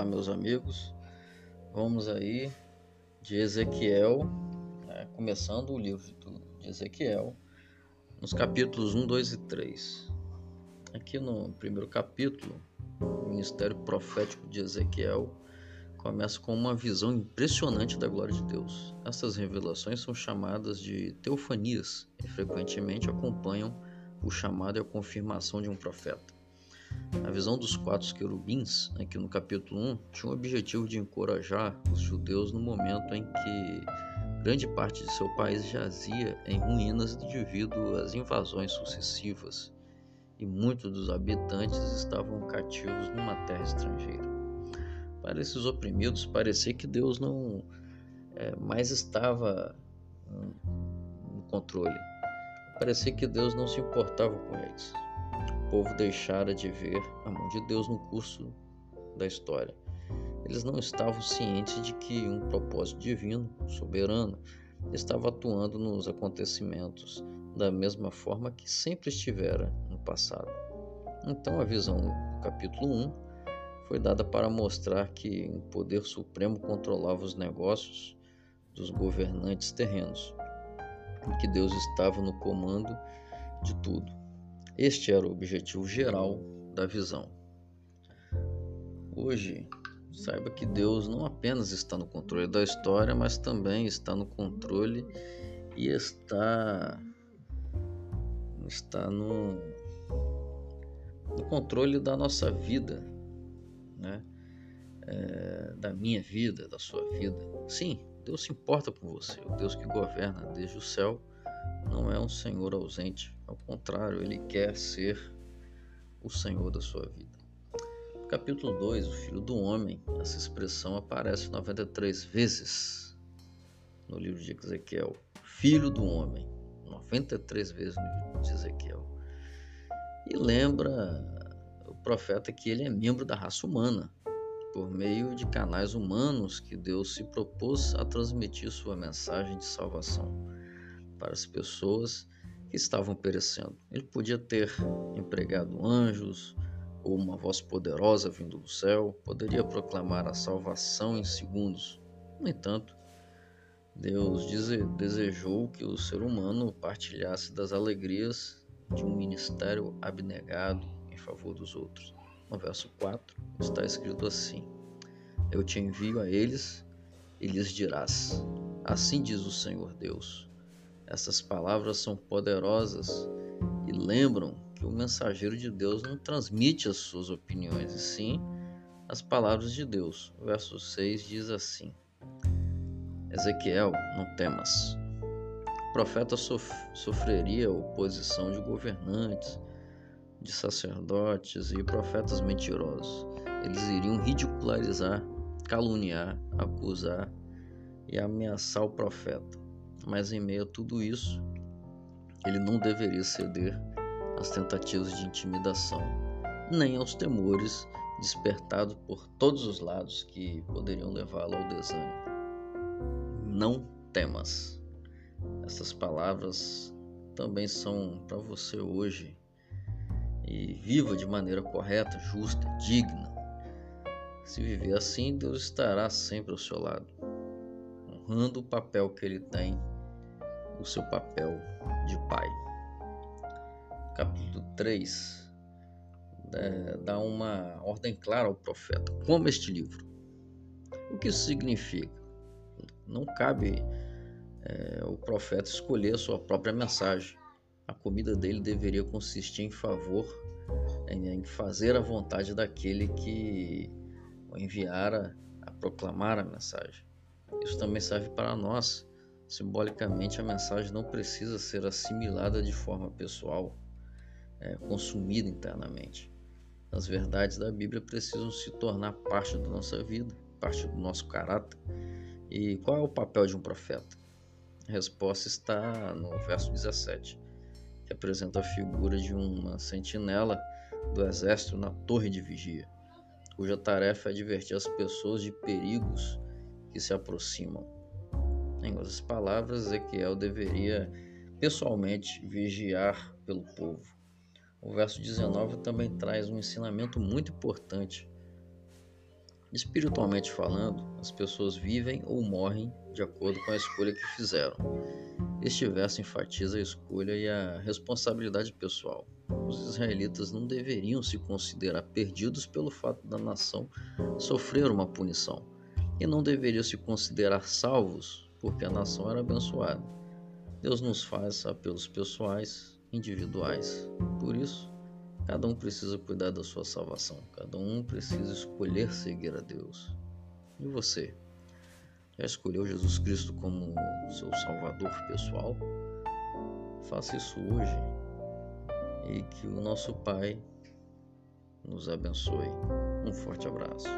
Olá, meus amigos. Vamos aí de Ezequiel, né, começando o livro de Ezequiel, nos capítulos 1, 2 e 3. Aqui no primeiro capítulo, o ministério profético de Ezequiel começa com uma visão impressionante da glória de Deus. Essas revelações são chamadas de teofanias e frequentemente acompanham o chamado e a confirmação de um profeta. A visão dos quatro querubins, aqui no capítulo 1, tinha o objetivo de encorajar os judeus no momento em que grande parte de seu país jazia em ruínas devido às invasões sucessivas e muitos dos habitantes estavam cativos numa terra estrangeira. Para esses oprimidos, parecia que Deus não é, mais estava no controle. Parecia que Deus não se importava com eles povo deixara de ver a mão de Deus no curso da história. Eles não estavam cientes de que um propósito divino, soberano, estava atuando nos acontecimentos da mesma forma que sempre estivera no passado. Então a visão do capítulo 1 foi dada para mostrar que um poder supremo controlava os negócios dos governantes terrenos e que Deus estava no comando de tudo. Este era o objetivo geral da visão. Hoje, saiba que Deus não apenas está no controle da história, mas também está no controle e está está no, no controle da nossa vida, né? É, da minha vida, da sua vida. Sim, Deus se importa com você, o Deus que governa desde o céu não é um Senhor ausente, ao contrário, ele quer ser o Senhor da sua vida. Capítulo 2, o Filho do Homem, essa expressão aparece 93 vezes no livro de Ezequiel. Filho do Homem, 93 vezes no livro de Ezequiel. E lembra o profeta que ele é membro da raça humana, por meio de canais humanos que Deus se propôs a transmitir sua mensagem de salvação para as pessoas que estavam perecendo. Ele podia ter empregado anjos ou uma voz poderosa vindo do céu, poderia proclamar a salvação em segundos. No entanto, Deus desejou que o ser humano partilhasse das alegrias de um ministério abnegado em favor dos outros. No verso 4 está escrito assim: Eu te envio a eles e lhes dirás: Assim diz o Senhor Deus essas palavras são poderosas e lembram que o mensageiro de Deus não transmite as suas opiniões, e sim as palavras de Deus. O verso 6 diz assim: Ezequiel, não temas. O profeta sof sofreria oposição de governantes, de sacerdotes e profetas mentirosos. Eles iriam ridicularizar, caluniar, acusar e ameaçar o profeta. Mas em meio a tudo isso, ele não deveria ceder às tentativas de intimidação, nem aos temores despertados por todos os lados que poderiam levá-lo ao desânimo. Não temas. Essas palavras também são para você hoje. E viva de maneira correta, justa, digna. Se viver assim, Deus estará sempre ao seu lado, honrando o papel que ele tem o seu papel de pai. Capítulo 3 é, dá uma ordem clara ao profeta: coma este livro. O que isso significa? Não cabe é, o profeta escolher a sua própria mensagem. A comida dele deveria consistir em favor, em, em fazer a vontade daquele que o enviara a proclamar a mensagem. Isso também serve para nós Simbolicamente, a mensagem não precisa ser assimilada de forma pessoal, é, consumida internamente. As verdades da Bíblia precisam se tornar parte da nossa vida, parte do nosso caráter. E qual é o papel de um profeta? A resposta está no verso 17, que apresenta a figura de uma sentinela do exército na torre de vigia, cuja tarefa é advertir as pessoas de perigos que se aproximam. Em outras palavras, Ezequiel deveria pessoalmente vigiar pelo povo. O verso 19 também traz um ensinamento muito importante Espiritualmente falando, as pessoas vivem ou morrem de acordo com a escolha que fizeram. Este verso enfatiza a escolha e a responsabilidade pessoal. Os israelitas não deveriam se considerar perdidos pelo fato da nação sofrer uma punição, e não deveriam se considerar salvos porque a nação era abençoada. Deus nos faz apelos pessoais, individuais. Por isso, Cada um precisa cuidar da sua salvação, cada um precisa escolher seguir a Deus. E você? Já escolheu Jesus Cristo como seu Salvador pessoal? Faça isso hoje e que o nosso Pai nos abençoe. Um forte abraço.